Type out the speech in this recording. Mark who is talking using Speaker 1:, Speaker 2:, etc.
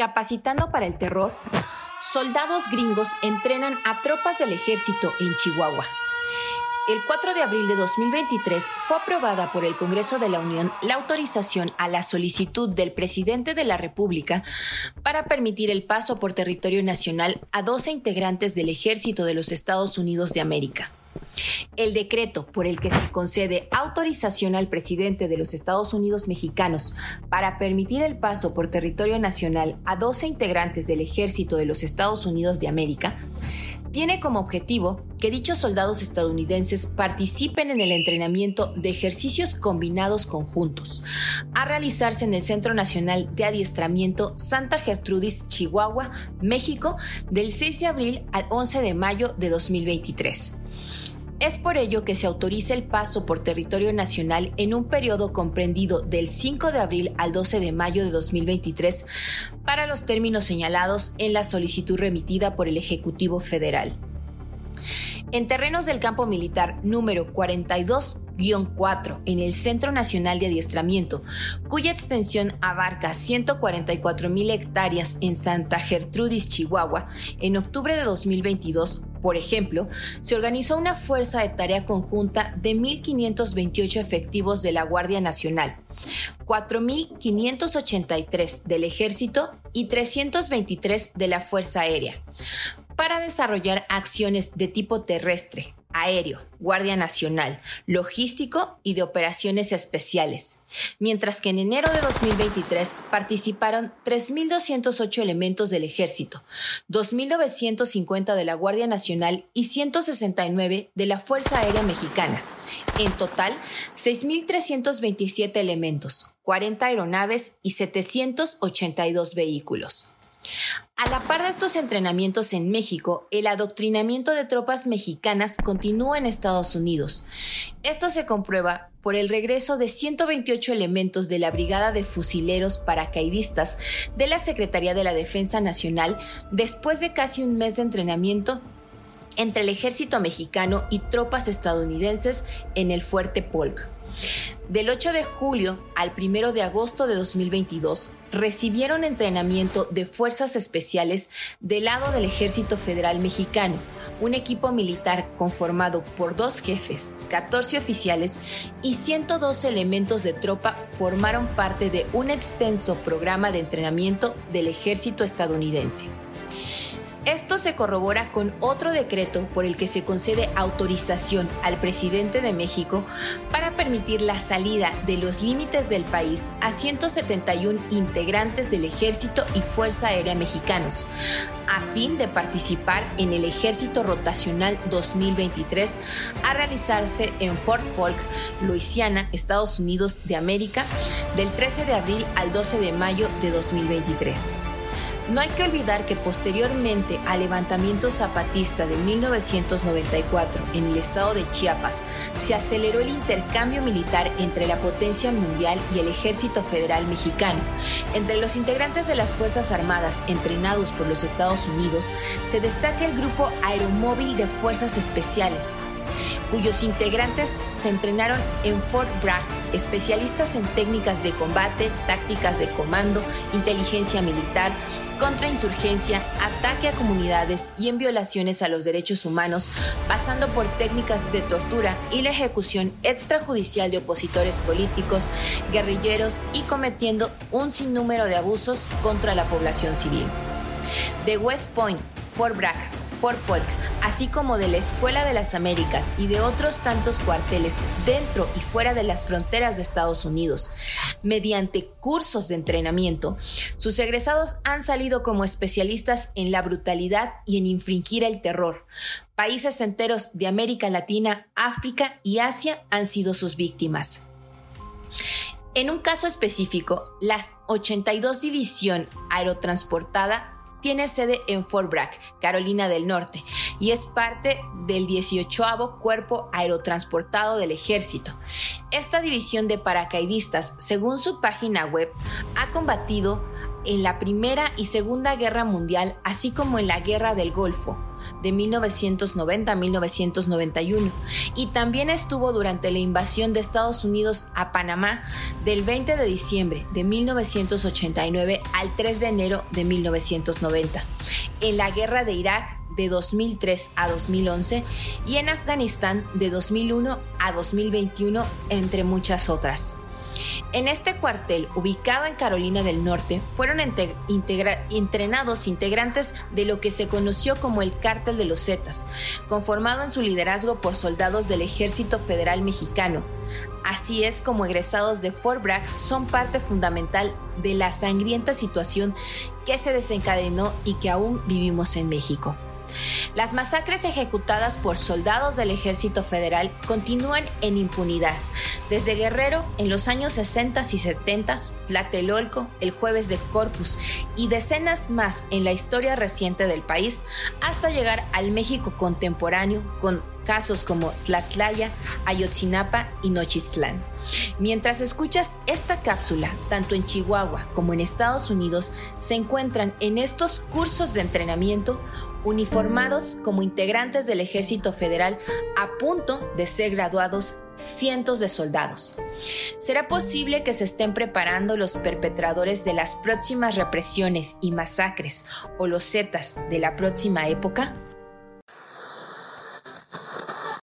Speaker 1: Capacitando para el terror, soldados gringos entrenan a tropas del ejército en Chihuahua. El 4 de abril de 2023 fue aprobada por el Congreso de la Unión la autorización a la solicitud del presidente de la República para permitir el paso por territorio nacional a 12 integrantes del ejército de los Estados Unidos de América. El decreto por el que se concede autorización al presidente de los Estados Unidos mexicanos para permitir el paso por territorio nacional a 12 integrantes del ejército de los Estados Unidos de América tiene como objetivo que dichos soldados estadounidenses participen en el entrenamiento de ejercicios combinados conjuntos, a realizarse en el Centro Nacional de Adiestramiento Santa Gertrudis, Chihuahua, México, del 6 de abril al 11 de mayo de 2023. Es por ello que se autoriza el paso por territorio nacional en un periodo comprendido del 5 de abril al 12 de mayo de 2023 para los términos señalados en la solicitud remitida por el Ejecutivo Federal. En terrenos del campo militar número 42-4 en el Centro Nacional de Adiestramiento, cuya extensión abarca 144 mil hectáreas en Santa Gertrudis, Chihuahua, en octubre de 2022 por ejemplo, se organizó una fuerza de tarea conjunta de 1.528 efectivos de la Guardia Nacional, 4.583 del Ejército y 323 de la Fuerza Aérea, para desarrollar acciones de tipo terrestre, aéreo, Guardia Nacional, logístico y de operaciones especiales, mientras que en enero de 2023 participaron 3.208 elementos del Ejército, 2.950 de la Guardia Nacional y 169 de la Fuerza Aérea Mexicana. En total, 6.327 elementos, 40 aeronaves y 782 vehículos. A la par de estos entrenamientos en México, el adoctrinamiento de tropas mexicanas continúa en Estados Unidos. Esto se comprueba por el regreso de 128 elementos de la Brigada de Fusileros Paracaidistas de la Secretaría de la Defensa Nacional después de casi un mes de entrenamiento entre el ejército mexicano y tropas estadounidenses en el Fuerte Polk. Del 8 de julio al 1 de agosto de 2022, recibieron entrenamiento de fuerzas especiales del lado del Ejército Federal Mexicano, un equipo militar conformado por dos jefes, 14 oficiales y 112 elementos de tropa formaron parte de un extenso programa de entrenamiento del ejército estadounidense. Esto se corrobora con otro decreto por el que se concede autorización al presidente de México para permitir la salida de los límites del país a 171 integrantes del Ejército y Fuerza Aérea Mexicanos, a fin de participar en el Ejército Rotacional 2023 a realizarse en Fort Polk, Luisiana, Estados Unidos de América, del 13 de abril al 12 de mayo de 2023. No hay que olvidar que posteriormente al levantamiento zapatista de 1994 en el estado de Chiapas, se aceleró el intercambio militar entre la potencia mundial y el ejército federal mexicano. Entre los integrantes de las Fuerzas Armadas entrenados por los Estados Unidos, se destaca el Grupo Aeromóvil de Fuerzas Especiales, cuyos integrantes se entrenaron en Fort Bragg, especialistas en técnicas de combate, tácticas de comando, inteligencia militar, contrainsurgencia, ataque a comunidades y en violaciones a los derechos humanos, pasando por técnicas de tortura y la ejecución extrajudicial de opositores políticos, guerrilleros y cometiendo un sinnúmero de abusos contra la población civil de West Point, Fort Bragg, Fort Polk, así como de la Escuela de las Américas y de otros tantos cuarteles dentro y fuera de las fronteras de Estados Unidos, mediante cursos de entrenamiento, sus egresados han salido como especialistas en la brutalidad y en infringir el terror. Países enteros de América Latina, África y Asia han sido sus víctimas. En un caso específico, la 82 División Aerotransportada tiene sede en Fort Bragg, Carolina del Norte, y es parte del 18 Cuerpo Aerotransportado del Ejército. Esta división de paracaidistas, según su página web, ha combatido en la Primera y Segunda Guerra Mundial, así como en la Guerra del Golfo, de 1990 a 1991 y también estuvo durante la invasión de Estados Unidos a Panamá del 20 de diciembre de 1989 al 3 de enero de 1990, en la guerra de Irak de 2003 a 2011 y en Afganistán de 2001 a 2021, entre muchas otras. En este cuartel, ubicado en Carolina del Norte, fueron entrenados integrantes de lo que se conoció como el Cártel de los Zetas, conformado en su liderazgo por soldados del Ejército Federal Mexicano. Así es como egresados de Fort Bragg son parte fundamental de la sangrienta situación que se desencadenó y que aún vivimos en México. Las masacres ejecutadas por soldados del ejército federal continúan en impunidad. Desde Guerrero, en los años 60 y 70, Tlatelolco, el jueves de Corpus y decenas más en la historia reciente del país, hasta llegar al México contemporáneo con casos como Tlatlaya, Ayotzinapa y Nochistlán. Mientras escuchas esta cápsula, tanto en Chihuahua como en Estados Unidos se encuentran en estos cursos de entrenamiento uniformados como integrantes del Ejército Federal a punto de ser graduados cientos de soldados. ¿Será posible que se estén preparando los perpetradores de las próximas represiones y masacres o los Zetas de la próxima época?